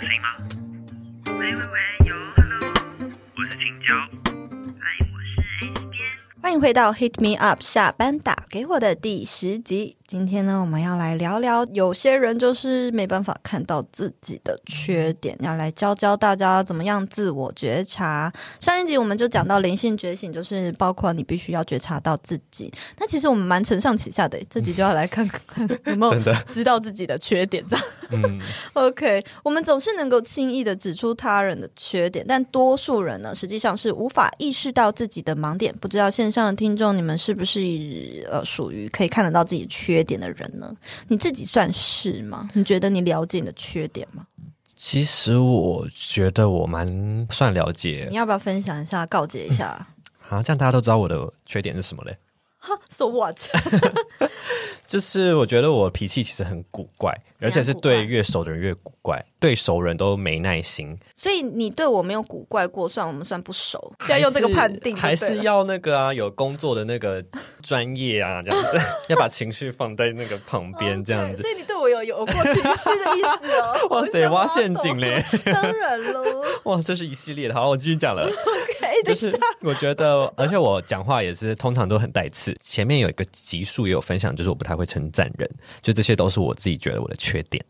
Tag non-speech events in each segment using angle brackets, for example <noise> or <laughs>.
收到吗？喂喂喂，有，Hello，我是青椒。嗨，我是 A 边。欢迎回到 Hit Me Up 下班打给我的第十集。今天呢，我们要来聊聊，有些人就是没办法看到自己的缺点，要来教教大家怎么样自我觉察。上一集我们就讲到灵性觉醒，就是包括你必须要觉察到自己。那其实我们蛮承上启下的，这集就要来看看有没有知道自己的缺点。这样，嗯，<laughs> OK，我们总是能够轻易的指出他人的缺点，但多数人呢，实际上是无法意识到自己的盲点。不知道线上的听众，你们是不是呃属于可以看得到自己缺点的人呢？你自己算是吗？你觉得你了解你的缺点吗？其实我觉得我蛮算了解。你要不要分享一下，告诫一下？好、嗯，这样大家都知道我的缺点是什么嘞？哈，<laughs> So what？<laughs> 就是我觉得我脾气其实很古怪，而且是对越熟的人越古怪，对熟人都没耐心。所以你对我没有古怪过，算我们算不熟？<laughs> 要用这个判定，还是要那个啊？有工作的那个专业啊，这样子 <laughs> 要把情绪放在那个旁边，这样子。所以你对我有有过情绪的意思哦？<laughs> 哇塞，挖陷阱嘞！当然喽！哇，这是一系列的。好，我继续讲了。OK，就是我觉得，而且我讲话也是通常都很带刺。前面有一个集数也有分享，就是我不太会称赞人，就这些都是我自己觉得我的缺点。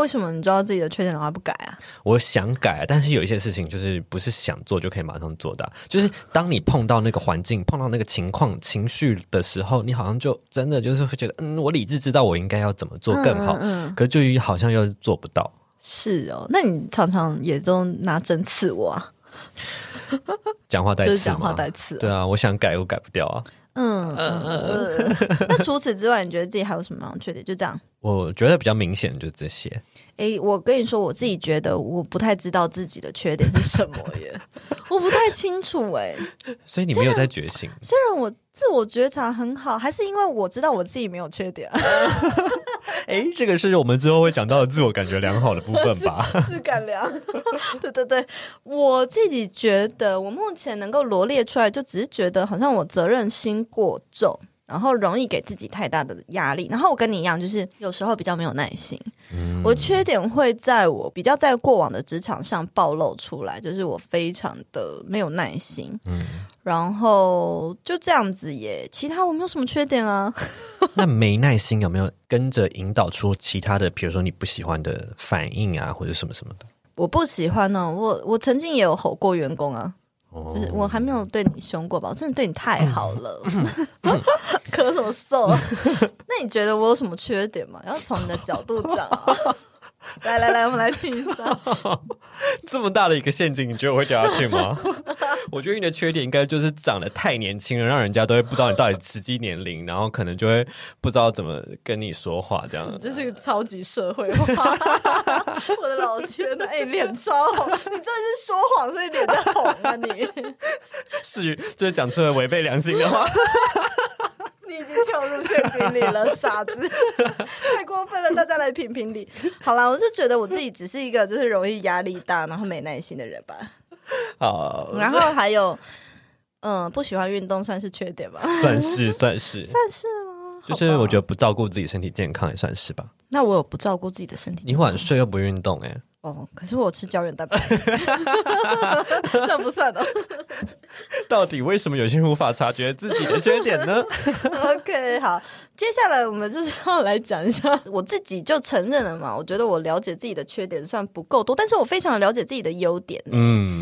那为什么你知道自己的缺点的话不改啊？我想改，但是有一些事情就是不是想做就可以马上做到。就是当你碰到那个环境、碰到那个情况、情绪的时候，你好像就真的就是会觉得，嗯，我理智知道我应该要怎么做更好，嗯嗯、可是就好像又做不到。是哦，那你常常也都拿针刺我啊？讲话带刺，讲话带刺。对啊，我想改，又改不掉啊。嗯 <laughs> 那除此之外，你觉得自己还有什么样的缺点？就这样，我觉得比较明显的就是这些。哎、欸，我跟你说，我自己觉得我不太知道自己的缺点是什么耶，我不太清楚哎。<laughs> 所以你没有在觉醒？虽然我自我觉察很好，还是因为我知道我自己没有缺点。哎、欸，这个是我们之后会讲到的自我感觉良好的部分吧？<laughs> 自感良，对对对，我自己觉得我目前能够罗列出来，就只是觉得好像我责任心过重。然后容易给自己太大的压力，然后我跟你一样，就是有时候比较没有耐心。嗯，我缺点会在我比较在过往的职场上暴露出来，就是我非常的没有耐心。嗯，然后就这样子耶，其他我没有什么缺点啊。<laughs> 那没耐心有没有跟着引导出其他的，比如说你不喜欢的反应啊，或者什么什么的？我不喜欢呢，我我曾经也有吼过员工啊。就是我还没有对你凶过吧？我真的对你太好了，<laughs> 咳什么嗽？那你觉得我有什么缺点吗？要从你的角度讲。<laughs> 来来来，我们来听一下。这么大的一个陷阱，你觉得我会掉下去吗？<laughs> 我觉得你的缺点应该就是长得太年轻了，让人家都会不知道你到底实际年龄，然后可能就会不知道怎么跟你说话这样。这是个超级社会化。<laughs> 我的老天呐，哎，脸超红，你真的是说谎，所以脸在红啊你？是，就是讲出了违背良心的话。<laughs> 你已经跳入陷阱里了，傻子！<laughs> 太过分了，大家来评评理。好啦，我就觉得我自己只是一个就是容易压力大，然后没耐心的人吧。好，然后还有，嗯，不喜欢运动算是缺点吧？算是，算是，算是吗？就是我觉得不照顾自己身体健康也算是吧。那我有不照顾自己的身体健康？你晚睡又不运动、欸，哎。哦，可是我吃胶原蛋白，<laughs> 算不算的。到底为什么有些人无法察觉自己的缺点呢？OK，好，接下来我们就是要来讲一下，我自己就承认了嘛。我觉得我了解自己的缺点算不够多，但是我非常的了解自己的优点。嗯，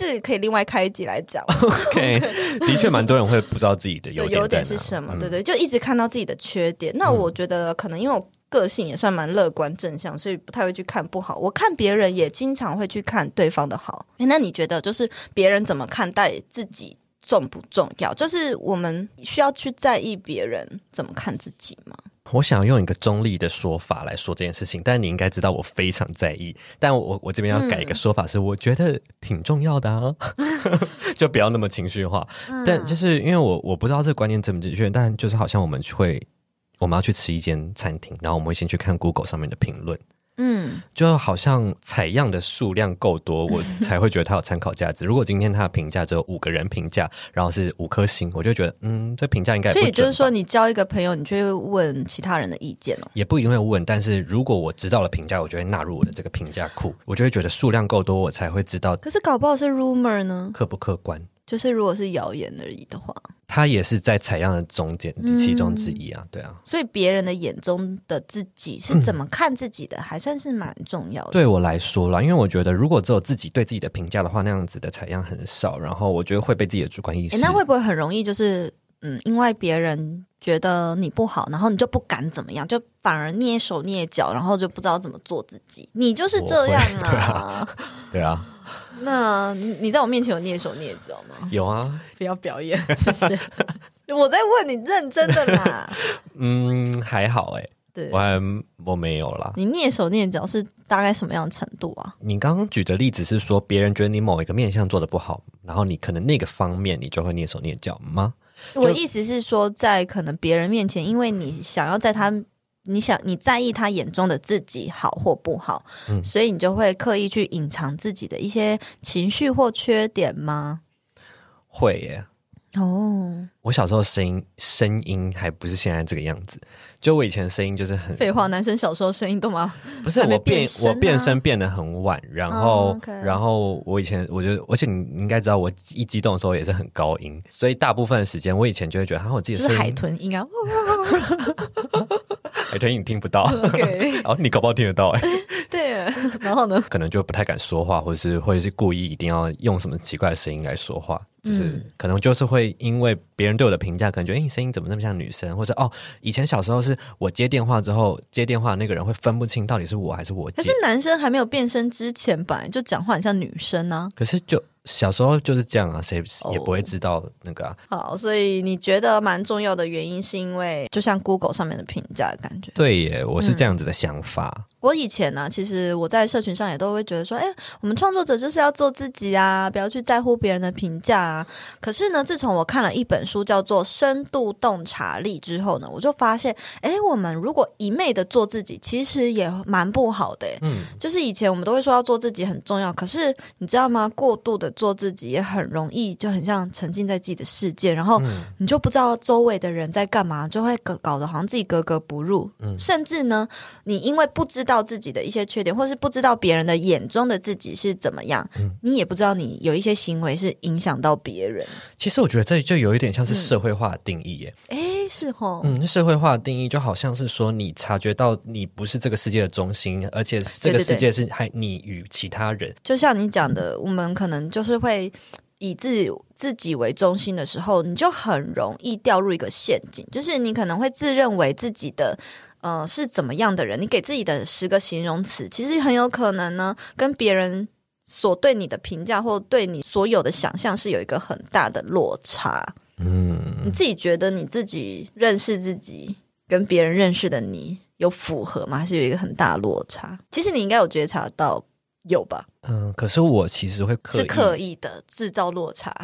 这可以另外开一集来讲。<laughs> OK，<laughs> 的确蛮多人会不知道自己的优点，优点是什么，嗯、对对，就一直看到自己的缺点。那我觉得可能因为我。个性也算蛮乐观正向，所以不太会去看不好。我看别人也经常会去看对方的好。诶，那你觉得就是别人怎么看待自己重不重要？就是我们需要去在意别人怎么看自己吗？我想用一个中立的说法来说这件事情，但你应该知道我非常在意。但我我这边要改一个说法，是我觉得挺重要的啊，<laughs> 就不要那么情绪化。嗯、但就是因为我我不知道这个观念正不正确，但就是好像我们会。我们要去吃一间餐厅，然后我们会先去看 Google 上面的评论，嗯，就好像采样的数量够多，我才会觉得它有参考价值。<laughs> 如果今天它的评价只有五个人评价，然后是五颗星，我就觉得，嗯，这评价应该。所以就是说，你交一个朋友，你就会问其他人的意见哦。也不一定会问，但是如果我知道了评价，我就会纳入我的这个评价库，我就会觉得数量够多，我才会知道。可是搞不好是 rumor 呢？客不客观？就是如果是谣言而已的话，他也是在采样的中间其中之一啊，对啊。所以别人的眼中的自己是怎么看自己的，嗯、还算是蛮重要的。对我来说啦，因为我觉得如果只有自己对自己的评价的话，那样子的采样很少，然后我觉得会被自己的主观意识。那会不会很容易就是嗯，因为别人觉得你不好，然后你就不敢怎么样，就反而蹑手蹑脚，然后就不知道怎么做自己。你就是这样啊，对啊。对啊那你在我面前有蹑手蹑脚吗？有啊，不要表演，<laughs> 谢谢。我在问你，认真的啦。<laughs> 嗯，还好哎、欸，对，我还我没有啦。你蹑手蹑脚是大概什么样的程度啊？你刚刚举的例子是说，别人觉得你某一个面相做的不好，然后你可能那个方面你就会蹑手蹑脚吗？我意思是说，在可能别人面前，因为你想要在他。你想你在意他眼中的自己好或不好，嗯，所以你就会刻意去隐藏自己的一些情绪或缺点吗？会耶。哦，我小时候声音声音还不是现在这个样子，就我以前声音就是很废话，男生小时候声音都吗？不是，我变我变声变得很晚，然后、然后我以前我觉得，而且你应该知道，我一激动的时候也是很高音，所以大部分的时间我以前就会觉得，好，我自己是海豚音啊。<laughs> 海豚音你听不到，<laughs> OK，<laughs> 哦，你搞不好听得到哎，<laughs> 对，然后呢，可能就不太敢说话，或者是或者是故意一定要用什么奇怪的声音来说话，就是可能就是会因为别人对我的评价，可能觉得哎，你声音怎么那么像女生，或者哦，以前小时候是我接电话之后接电话那个人会分不清到底是我还是我接，可是男生还没有变声之前，本来就讲话很像女生呢、啊，可是就。小时候就是这样啊，谁也不会知道那个啊。Oh. 好，所以你觉得蛮重要的原因，是因为就像 Google 上面的评价的感觉。对耶，我是这样子的想法。嗯我以前呢、啊，其实我在社群上也都会觉得说，哎，我们创作者就是要做自己啊，不要去在乎别人的评价啊。可是呢，自从我看了一本书叫做《深度洞察力》之后呢，我就发现，哎，我们如果一昧的做自己，其实也蛮不好的。嗯，就是以前我们都会说要做自己很重要，可是你知道吗？过度的做自己也很容易，就很像沉浸在自己的世界，然后你就不知道周围的人在干嘛，就会搞搞得好像自己格格不入。嗯，甚至呢，你因为不知道。知道自己的一些缺点，或是不知道别人的眼中的自己是怎么样，嗯，你也不知道你有一些行为是影响到别人。其实我觉得这就有一点像是社会化的定义耶。哎、嗯，是齁，嗯，社会化的定义就好像是说，你察觉到你不是这个世界的中心，而且这个世界是还你与其他人。对对对，就像你讲的，我们可能就是会以自己自己为中心的时候，你就很容易掉入一个陷阱，就是你可能会自认为自己的。呃，是怎么样的人？你给自己的十个形容词，其实很有可能呢，跟别人所对你的评价或对你所有的想象是有一个很大的落差。嗯，你自己觉得你自己认识自己，跟别人认识的你有符合吗？还是有一个很大的落差？其实你应该有觉察到，有吧？嗯，可是我其实会刻意，是刻意的制造落差，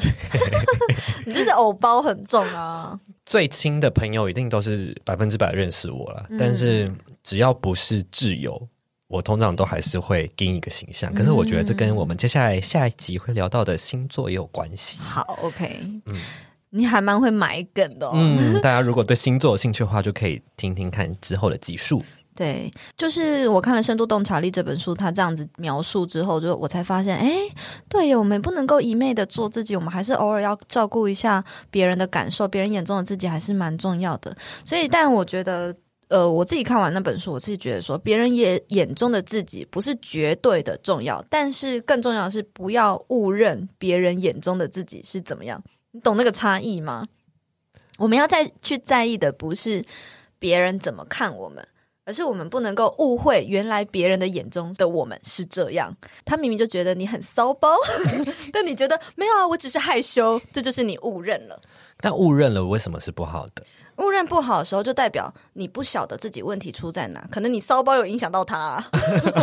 <laughs> 你就是偶包很重啊。最亲的朋友一定都是百分之百认识我了，嗯，但是只要不是挚友，我通常都还是会给你一个形象。可是我觉得这跟我们接下来下一集会聊到的星座也有关系。好，OK，嗯，你还蛮会埋梗的哦。嗯，大家如果对星座有兴趣的话，就可以听听看之后的集数。<laughs> 对，就是我看了《深度洞察力》这本书，他这样子描述之后，就我才发现，哎，对，我们不能够一昧的做自己，我们还是偶尔要照顾一下别人的感受，别人眼中的自己还是蛮重要的。所以，但我觉得，呃，我自己看完那本书，我自己觉得说，别人眼眼中的自己不是绝对的重要，但是更重要的是不要误认别人眼中的自己是怎么样。你懂那个差异吗？我们要再去在意的不是别人怎么看我们。而是我们不能够误会，原来别人的眼中的我们是这样。他明明就觉得你很骚包，<laughs> 但你觉得没有啊，我只是害羞，这就是你误认了。那误认了为什么是不好的？误认不好的时候，就代表你不晓得自己问题出在哪，可能你骚包有影响到他、啊，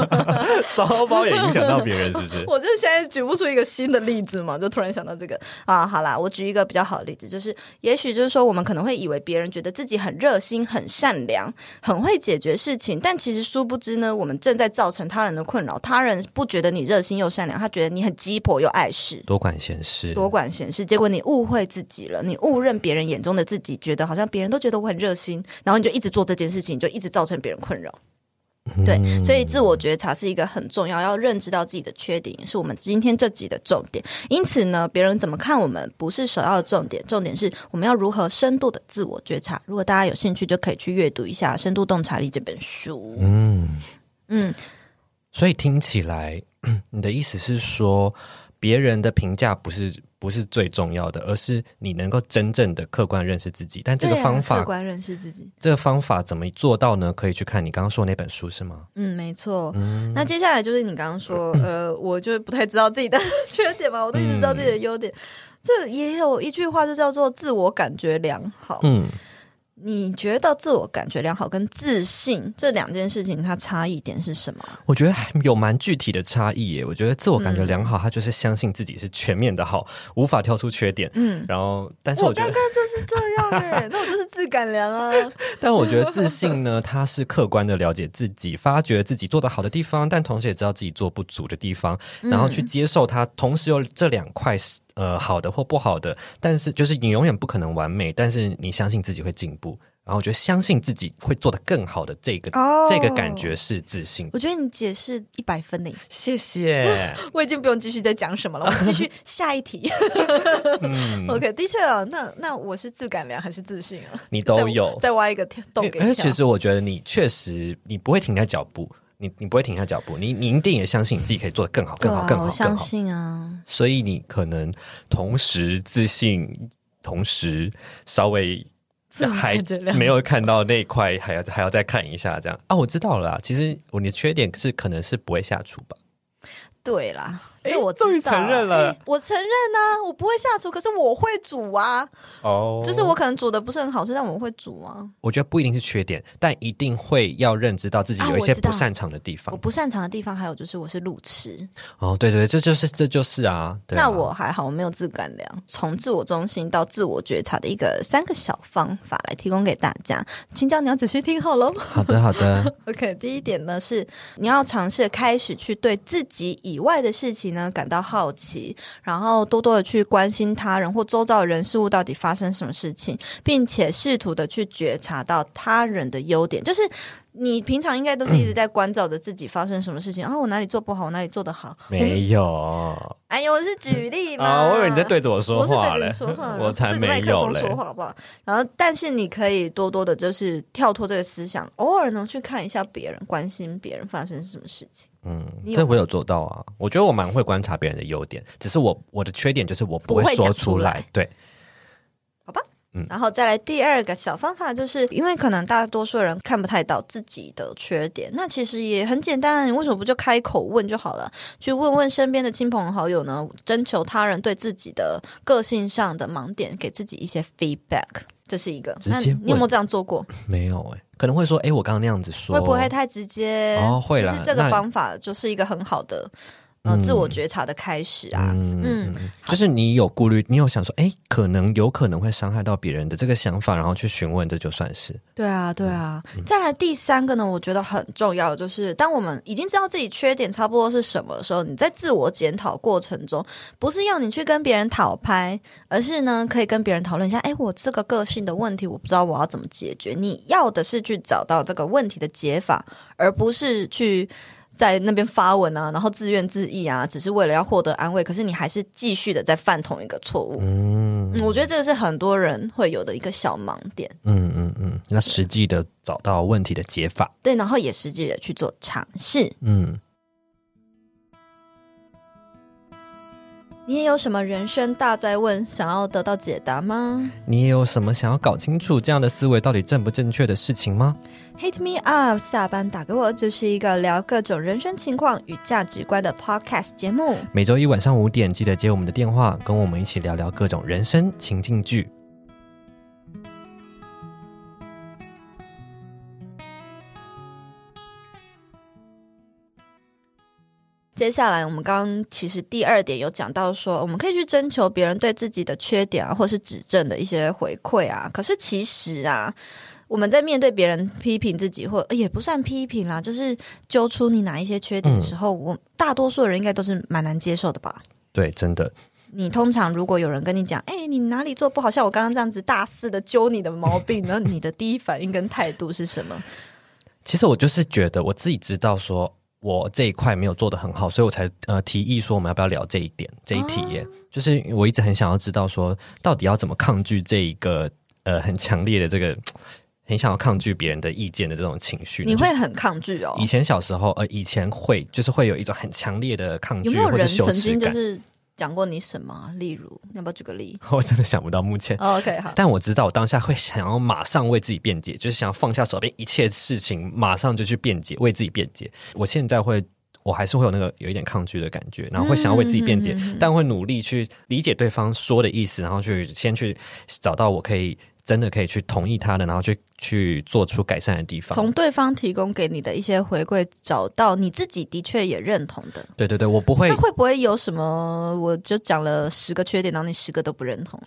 <laughs> 骚包也影响到别人，是不是？<laughs> 我就现在举不出一个新的例子嘛，就突然想到这个啊。好啦，我举一个比较好的例子，就是也许就是说，我们可能会以为别人觉得自己很热心、很善良、很会解决事情，但其实殊不知呢，我们正在造成他人的困扰。他人不觉得你热心又善良，他觉得你很鸡婆又碍事，多管闲事，多管闲事。结果你误会自己了，你误认别人眼中的自己，觉得好像别人都觉得我很热心，然后你就一直做这件事情，就一直造成别人困扰。嗯、对，所以自我觉察是一个很重要，要认知到自己的缺点，也是我们今天这集的重点。因此呢，别人怎么看我们不是首要的重点，重点是我们要如何深度的自我觉察。如果大家有兴趣，就可以去阅读一下《深度洞察力》这本书。嗯嗯，所以听起来，<clears throat> 你的意思是说，别人的评价不是？不是最重要的，而是你能够真正的客观认识自己。但这个方法，啊、客观认识自己，这个方法怎么做到呢？可以去看你刚刚说的那本书，是吗？嗯，没错。嗯、那接下来就是你刚刚说，<clears throat> 呃，我就不太知道自己的 <laughs> 缺点嘛，我都一直知道自己的优点。嗯、这也有一句话，就叫做自我感觉良好。嗯。你觉得自我感觉良好跟自信这两件事情，它差异点是什么？我觉得有蛮具体的差异耶。我觉得自我感觉良好，它就是相信自己是全面的好，无法挑出缺点。嗯，然后，但是我觉得我刚刚就是这样哎，<laughs> 那我就是自感良啊。<laughs> 但我觉得自信呢，它是客观的了解自己，发觉自己做得好的地方，但同时也知道自己做不足的地方，然后去接受它。同时有这两块。呃，好的或不好的，但是就是你永远不可能完美，但是你相信自己会进步，然后我觉得相信自己会做得更好的这个、oh, 这个感觉是自信。我觉得你解释一百分呢，谢谢。<laughs> 我已经不用继续再讲什么了，我们继续 <laughs> 下一题。<laughs> 嗯、OK，的确啊，那那我是自感良还是自信啊？你都有，再，再挖一个洞给你。而且其实我觉得你确实你不会停在脚步。你你不会停下脚步，你你一定也相信你自己可以做得更好、更好、更好、更好。我相信啊，所以你可能同时自信，同时稍微还没有看到那一块，还要还要再看一下这样啊。我知道了啦，其实我你的缺点是可能是不会下厨吧。对啦，这我终于承认了。我承认啊，我不会下厨，可是我会煮啊。哦，就是我可能煮的不是很好吃，但我会煮啊。我觉得不一定是缺点，但一定会要认知到自己有一些不擅长的地方。我不擅长的地方还有就是我是路痴。哦，对对，这就是这就是啊。对那我还好，我没有自感量。从自我中心到自我觉察的一个三个小方法来提供给大家，请教你要仔细听好喽。好的，好的。<laughs> OK，第一点呢是你要尝试开始去对自己以以外的事情呢，感到好奇，然后多多的去关心他人或周遭人事物到底发生什么事情，并且试图的去觉察到他人的优点，就是。你平常应该都是一直在关照着自己发生什么事情啊？我哪里做不好，我哪里做得好？没有。<laughs> 哎呦，我是举例嘛。啊，我以为你在对着我说话。我是对着你说话，<laughs> 我才没有说话好不好？然后，但是你可以多多的，就是跳脱这个思想，偶尔呢去看一下别人，关心别人发生什么事情。嗯，这我有做到啊。我觉得我蛮会观察别人的优点，只是我我的缺点就是我不会说出来。对。然后再来第二个小方法，就是因为可能大多数人看不太到自己的缺点，那其实也很简单，你为什么不就开口问就好了？去问问身边的亲朋好友呢，征求他人对自己的个性上的盲点，给自己一些 feedback，这是一个。那你有没有这样做过？没有哎、欸，可能会说，哎，我刚刚那样子说，会不会太直接？哦，会啦。其实这个方法就是一个很好的。嗯，自我觉察的开始啊，嗯，嗯，就是你有顾虑，你有想说，哎，可能有可能会伤害到别人的这个想法，然后去询问，这就算是。对啊，对啊。嗯，再来第三个呢，我觉得很重要，就是当我们已经知道自己缺点差不多是什么的时候，你在自我检讨过程中，不是要你去跟别人讨拍，而是呢，可以跟别人讨论一下，哎，我这个个性的问题，我不知道我要怎么解决。你要的是去找到这个问题的解法，而不是去。在那边发文啊，然后自怨自艾啊，只是为了要获得安慰，可是你还是继续的在犯同一个错误。嗯，我觉得这个是很多人会有的一个小盲点。嗯嗯嗯，那实际的找到问题的解法。对，然后也实际的去做尝试。嗯。你也有什么人生大哉问想要得到解答吗？你也有什么想要搞清楚这样的思维到底正不正确的事情吗？Hit me up，下班打给我，就是一个聊各种人生情况与价值观的 podcast 节目。每周一晚上五点，记得接我们的电话，跟我们一起聊聊各种人生情境剧。接下来我们刚刚其实第二点有讲到说，我们可以去征求别人对自己的缺点啊，或是指正的一些回馈啊。可是其实啊，我们在面对别人批评自己，或也不算批评啦，就是揪出你哪一些缺点的时候，嗯、我大多数人应该都是蛮难接受的吧？对，真的。你通常如果有人跟你讲，哎、欸，你哪里做不好，像我刚刚这样子大肆的揪你的毛病，那你的第一反应跟态度是什么？其实我就是觉得我自己知道，说我这一块没有做的很好，所以我才呃提议说我们要不要聊这一点这一题就是我一直很想要知道说，到底要怎么抗拒这一个呃很强烈的这个 <tsk> 很想要抗拒别人的意见的这种情绪。你会很抗拒哦？以前小时候呃以前会就是会有一种很强烈的抗拒，有没有人或是羞耻感曾经就是？讲过你什么？例如，要不要举个例？<laughs> 我真的想不到目前。Oh, OK，好。但我知道，我当下会想要马上为自己辩解，就是想要放下手边一切事情，马上就去辩解，为自己辩解。我现在会，我还是会有那个有一点抗拒的感觉，然后会想要为自己辩解，嗯、但会努力去理解对方说的意思，然后去先去找到我可以。真的可以去同意他的，然后去去做出改善的地方。从对方提供给你的一些回馈，找到你自己的确也认同的。对对对，我不会。那会不会有什么？我就讲了十个缺点，然后你十个都不认同？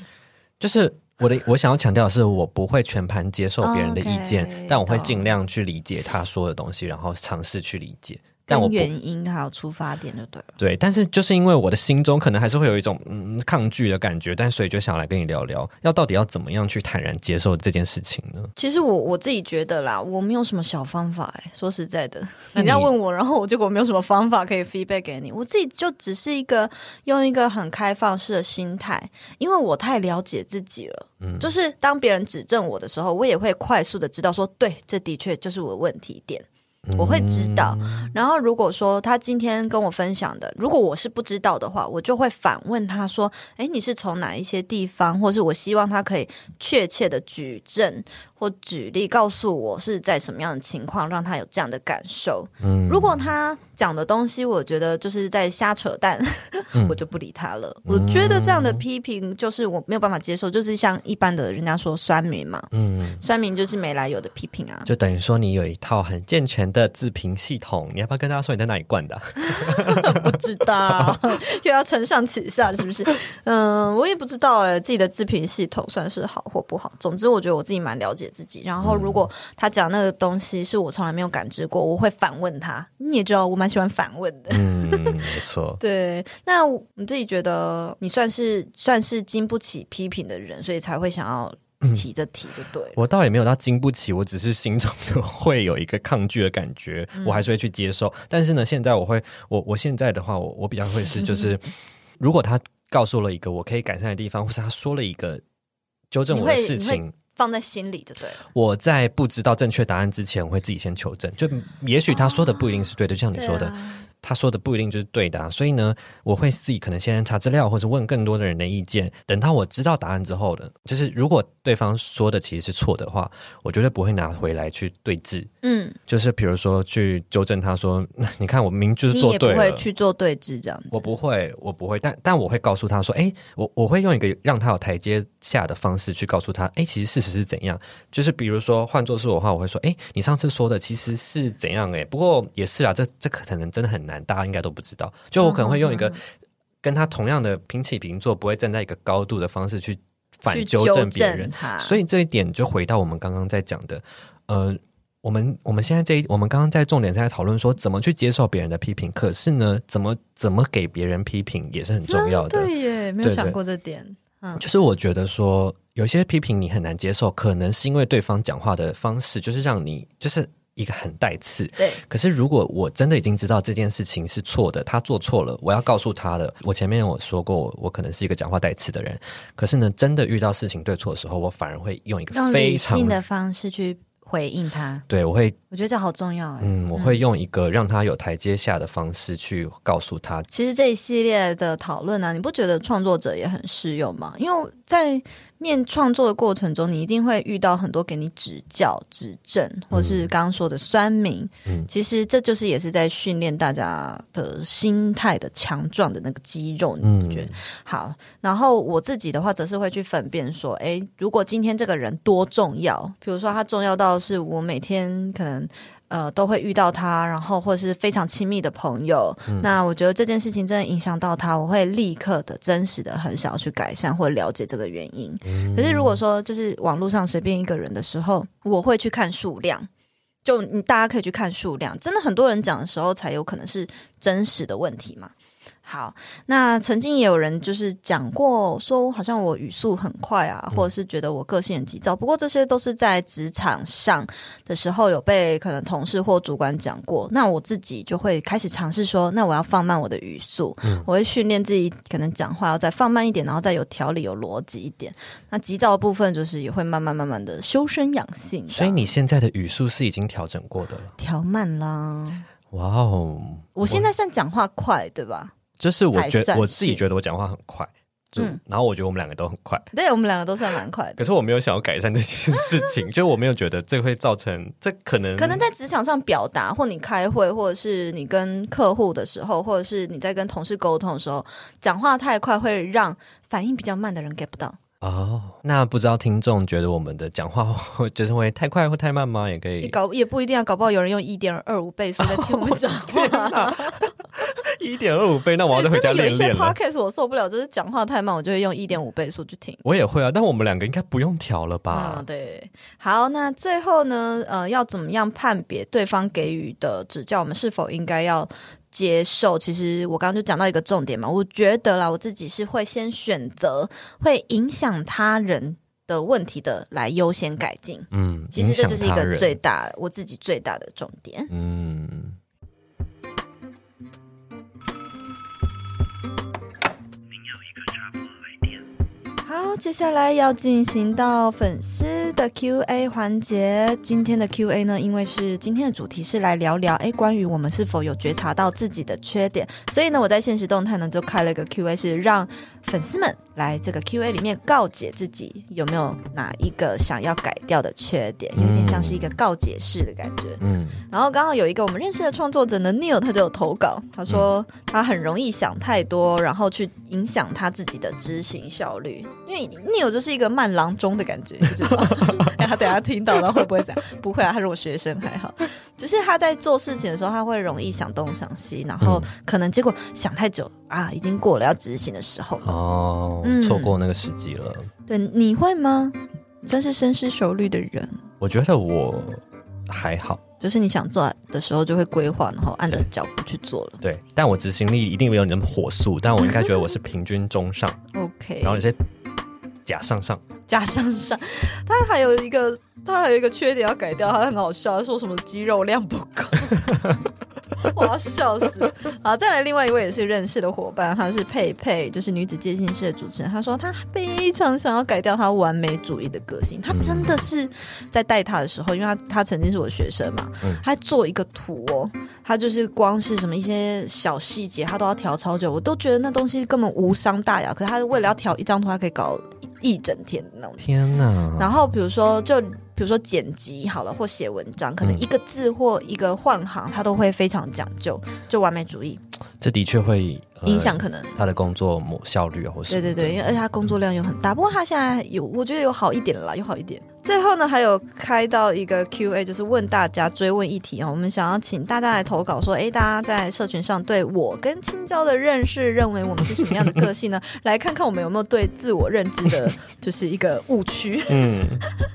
就是我的，我想要强调的是，我不会全盘接受别人的意见，Okay, 但我会尽量去理解他说的东西，然后尝试去理解。但我原因还有出发点就对了。对，但是就是因为我的心中可能还是会有一种嗯抗拒的感觉，但所以就想来跟你聊聊，要到底要怎么样去坦然接受这件事情呢？其实我我自己觉得啦，我没有什么小方法哎，说实在的，<laughs> 你要问我，然后我结果没有什么方法可以 feedback 给你，我自己就只是一个用一个很开放式的心态，因为我太了解自己了，嗯，就是当别人指正我的时候，我也会快速的知道说，对，这的确就是我的问题点。我会知道，然后如果说他今天跟我分享的，如果我是不知道的话，我就会反问他说：“诶，你是从哪一些地方，或是我希望他可以确切的举证。”或举例告诉我是在什么样的情况让他有这样的感受。嗯，如果他讲的东西我觉得就是在瞎扯淡，嗯、<laughs> 我就不理他了。嗯、我觉得这样的批评就是我没有办法接受，就是像一般的人家说酸民嘛，嗯，酸民就是没来由的批评啊，就等于说你有一套很健全的自评系统，你要不要跟大家说你在哪里灌的？<laughs> 不知道，又要承上启下是不是？嗯，我也不知道哎、欸，自己的自评系统算是好或不好。总之，我觉得我自己蛮了解。自己，然后如果他讲那个东西是我从来没有感知过，我会反问他。你也知道，我蛮喜欢反问的。嗯，没错。<laughs> 对，那你自己觉得你算是算是经不起批评的人，所以才会想要提着提就对、嗯。我倒也没有到经不起，我只是心中有 <laughs> 会有一个抗拒的感觉，我还是会去接受。嗯、但是呢，现在我会，我我现在的话，我我比较会是，就是 <laughs> 如果他告诉了一个我可以改善的地方，或是他说了一个纠正我的事情。放在心里就对了。我在不知道正确答案之前，我会自己先求证。就也许他说的不一定是对的，就像你说的。他说的不一定就是对的啊，所以呢，我会自己可能先查资料，或者问更多的人的意见。等到我知道答案之后的，就是如果对方说的其实是错的话，我绝对不会拿回来去对峙。嗯，就是比如说去纠正他说，你看我明明就是做对不会去做对峙这样子。我不会，我不会，但但我会告诉他说，哎，我我会用一个让他有台阶下的方式去告诉他，哎，其实事实是怎样。就是比如说换做是我的话，我会说，哎，你上次说的其实是怎样？哎，不过也是啊，这这可能真的很难。大家应该都不知道，就我可能会用一个跟他同样的平起平坐，不会站在一个高度的方式去反纠正别人。所以这一点就回到我们刚刚在讲的，呃，我们我们现在这一，我们刚刚在重点在讨论说怎么去接受别人的批评，可是呢，怎么怎么给别人批评也是很重要的。对耶，没有想过这点。嗯，就是我觉得说有些批评你很难接受，可能是因为对方讲话的方式就是让你就是。一个很带刺，对。可是如果我真的已经知道这件事情是错的，他做错了，我要告诉他的。我前面我说过我，可能是一个讲话带刺的人。可是呢，真的遇到事情对错的时候，我反而会用一个非常的方式去回应他。对，我会。我觉得这好重要。嗯，我会用一个让他有台阶下的方式去告诉他。其实这一系列的讨论呢，你不觉得创作者也很适用吗？因为在面创作的过程中，你一定会遇到很多给你指教、指正，或是刚刚说的酸民。嗯，其实这就是也是在训练大家的心态的强壮的那个肌肉。你觉得？嗯、好，然后我自己的话，则是会去分辨说，哎，如果今天这个人多重要，比如说他重要到是我每天可能能呃都会遇到他，然后或者是非常亲密的朋友。嗯、那我觉得这件事情真的影响到他，我会立刻的、真实的很想要去改善或了解这个原因。嗯、可是如果说就是网络上随便一个人的时候，我会去看数量，就你大家可以去看数量，真的很多人讲的时候才有可能是真实的问题嘛。好，那曾经也有人就是讲过，说好像我语速很快啊，或者是觉得我个性很急躁。不过这些都是在职场上的时候有被可能同事或主管讲过。那我自己就会开始尝试说，那我要放慢我的语速，嗯、我会训练自己可能讲话要再放慢一点，然后再有条理、有逻辑一点。那急躁的部分就是也会慢慢慢慢的修身养性。所以你现在的语速是已经调整过的了？调慢啦。哇哦，我现在算讲话快，对吧？就是我觉得我自己觉得我讲话很快，就、嗯、然后我觉得我们两个都很快，对，我们两个都算蛮快的。可是我没有想要改善这件事情，<laughs> 就我没有觉得这会造成这可能可能在职场上表达，或你开会，或者是你跟客户的时候，或者是你在跟同事沟通的时候，讲话太快会让反应比较慢的人 get 不到。哦，那不知道听众觉得我们的讲话就是会太快或太慢吗？也可以搞，也不一定啊搞不好有人用一点二五倍速在听我们讲话。<laughs> 一点二五倍，那我要再回家练练了。欸、有一些 podcast 我受不了，就是讲话太慢，我就会用一点五倍速去听。我也会啊，但我们两个应该不用调了吧？嗯，对。好，那最后呢？呃，要怎么样判别对方给予的指教，我们是否应该要？接受，其实我刚刚就讲到一个重点嘛，我觉得啦，我自己是会先选择会影响他人的问题的来优先改进。嗯，其实这就是一个最大我自己最大的重点。嗯。好，接下来要进行到粉丝的 Q&A 环节。今天的 Q&A 呢，因为是今天的主题是来聊聊，哎，关于我们是否有觉察到自己的缺点，所以呢，我在现实动态呢就开了一个 Q&A，是让粉丝们来这个 Q&A 里面告解自己有没有哪一个想要改掉的缺点，有点像是一个告解式的感觉。嗯，然后刚好有一个我们认识的创作者呢，Neil，他就有投稿，他说他很容易想太多，然后去影响他自己的执行效率。因为 Neil 就是一个慢郎中的感觉，你知道吗？<laughs> 哎，他等下听到了会不会想？<laughs> 不会啊，他是我学生还好。只是他在做事情的时候，他会容易想东想西，然后可能结果想太久啊，已经过了要执行的时候哦，错过那个时机了。对，你会吗？真是深思熟虑的人。我觉得我还好，就是你想做的时候就会规划，然后按着脚步去做了。对，但我执行力一定没有你那么火速，但我应该觉得我是平均中上。<laughs> OK，然后有些。假上上，假上上，他还有一个，他还有一个缺点要改掉，他很好笑，他说什么肌肉量不够，<laughs> <laughs> 我要笑死。好，再来另外一位也是认识的伙伴，他是佩佩，就是女子接心室的主持人。他说他非常想要改掉他完美主义的个性，他真的是在带他的时候，因为他他曾经是我的学生嘛，他做一个图哦，他就是光是什么一些小细节，他都要调超久，我都觉得那东西根本无伤大雅，可是他为了要调一张图，他可以搞。一整天的那种天哪！然后比如说，就比如说剪辑好了，或写文章，可能一个字或一个换行，他都会非常讲究，就完美主义。这的确会、呃、影响可能他的工作效率啊，或是对对对，因为而且他工作量又很大。不过他现在有，我觉得有好一点了啦，有好一点。最后呢，还有开到一个 Q&A，就是问大家追问议题啊。我们想要请大家来投稿，说，哎，大家在社群上对我跟青椒的认识，认为我们是什么样的个性呢？来看看我们有没有对自我认知的，<laughs> 就是一个误区。嗯，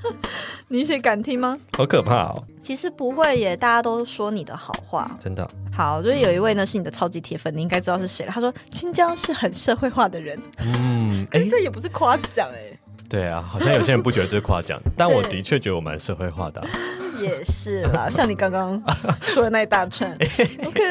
<laughs> 你先敢听吗？好可怕哦！其实不会耶，大家都说你的好话，真的。好，就是有一位呢是你的超级铁粉，你应该知道是谁了。他说青椒是很社会化的人。嗯，<laughs> 哎，这也不是夸奖哎。对啊，好像有些人不觉得这是夸奖，但我的确觉得我蛮社会化的啊。<laughs> 也是啦，<laughs> 像你刚刚说的那一大串。<laughs> OK，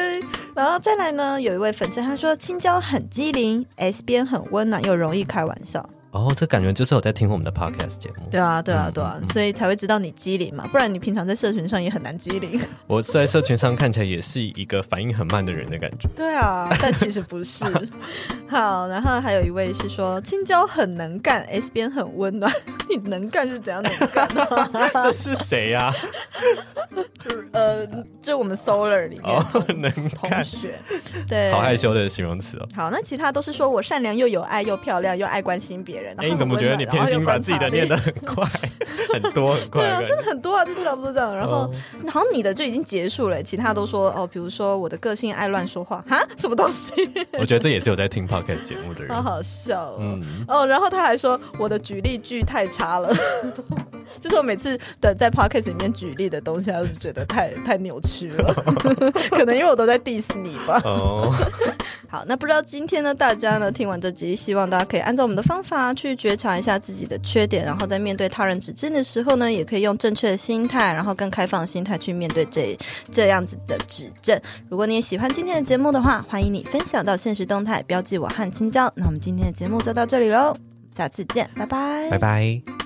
然后再来呢，有一位粉丝他说青椒很机灵，S 边很温暖又容易开玩笑。哦，这感觉就是我在听我们的 podcast 节目。对啊，对啊，对啊，嗯、所以才会知道你机灵嘛，不然你平常在社群上也很难机灵。我在社群上看起来也是一个反应很慢的人的感觉。对啊，但其实不是。<laughs> 好，然后还有一位是说青椒很能干，S 边很温暖。你能干是怎样能干？这是谁呀、啊？呃，就我们 Solar 里面、哦、能同学，对，好害羞的形容词哦。好，那其他都是说我善良又有爱又漂亮又爱关心别人。哎、欸，你怎么觉得你偏心把自己的念得很快，很多很快？对啊，真的很多啊，就差不多这样。然后，哦、好像你的就已经结束了，其他都说哦，比如说我的个性爱乱说话，哈，<laughs> 什么东西？我觉得这也是有在听 Podcast 节目的人，好好笑、哦。嗯，哦，然后他还说我的举例句太差了，<laughs> 就是我每次的在 Podcast 里面举例的东西，他就觉得太太扭曲了，<laughs> 可能因为我都在 diss 你吧。哦，<laughs> 好，那不知道今天呢，大家呢听完这集，希望大家可以按照我们的方法去觉察一下自己的缺点，然后在面对他人指正的时候呢，也可以用正确的心态，然后更开放的心态去面对这这样子的指正。如果你也喜欢今天的节目的话，欢迎你分享到现实动态，标记我和青椒。那我们今天的节目就到这里喽，下次见，拜拜，拜拜。